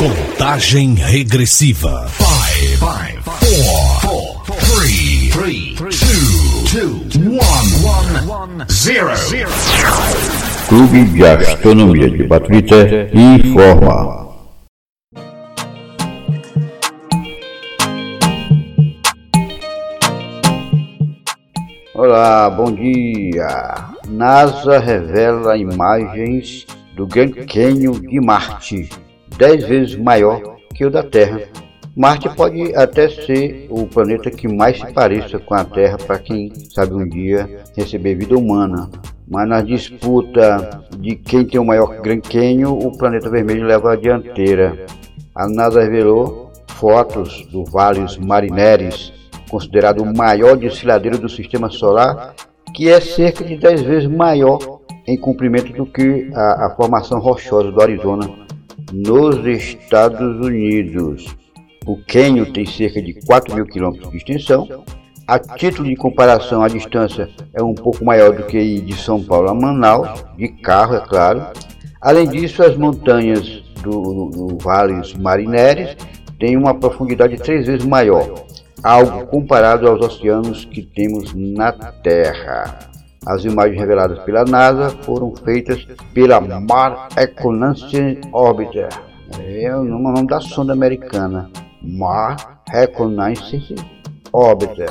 Contagem regressiva. 5, 4, 4, 3, 2, 1, 0. Clube de Astronomia de Baturité informa. Olá, bom dia. NASA revela imagens do Grand Canyon de Marte, 10 vezes maior que o da Terra. Marte pode até ser o planeta que mais se pareça com a Terra para quem sabe um dia receber vida humana. Mas na disputa de quem tem o maior Grand o planeta vermelho leva a dianteira. A NASA revelou fotos do Vale Marineris, considerado o maior desfiladeiro do sistema solar, que é cerca de 10 vezes maior em comprimento do que a, a formação rochosa do Arizona, nos Estados Unidos. O Canyon tem cerca de 4 mil quilômetros de extensão. A título de comparação, a distância é um pouco maior do que de São Paulo a Manaus, de carro, é claro. Além disso, as montanhas do, do Vale Marineres têm uma profundidade três vezes maior, algo comparado aos oceanos que temos na Terra. As imagens reveladas pela NASA foram feitas pela Mar Reconnaissance Orbiter. É o nome da sonda americana. Mar Reconnaissance Orbiter.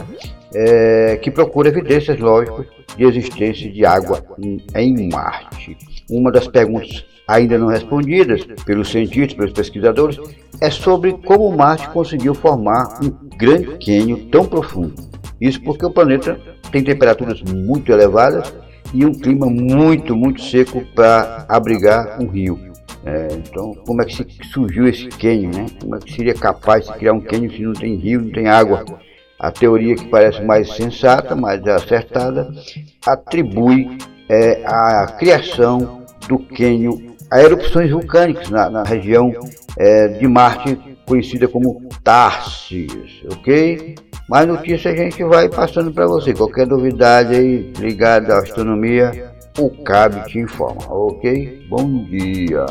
É, que procura evidências lógicas de existência de água em Marte. Uma das perguntas ainda não respondidas pelos cientistas, pelos pesquisadores, é sobre como Marte conseguiu formar um grande cânion tão profundo. Isso porque o planeta tem temperaturas muito elevadas e um clima muito, muito seco para abrigar um rio. É, então, como é que surgiu esse cânion, né? Como é que seria capaz de criar um cânion se não tem rio, não tem água? A teoria que parece mais sensata, mais acertada, atribui é, a criação do cânion a erupções vulcânicas na, na região é, de Marte, conhecida como Tarsis, ok? Mais notícias a gente vai passando para você. Qualquer novidade aí ligada à astronomia, o CAB te informa, ok? Bom dia!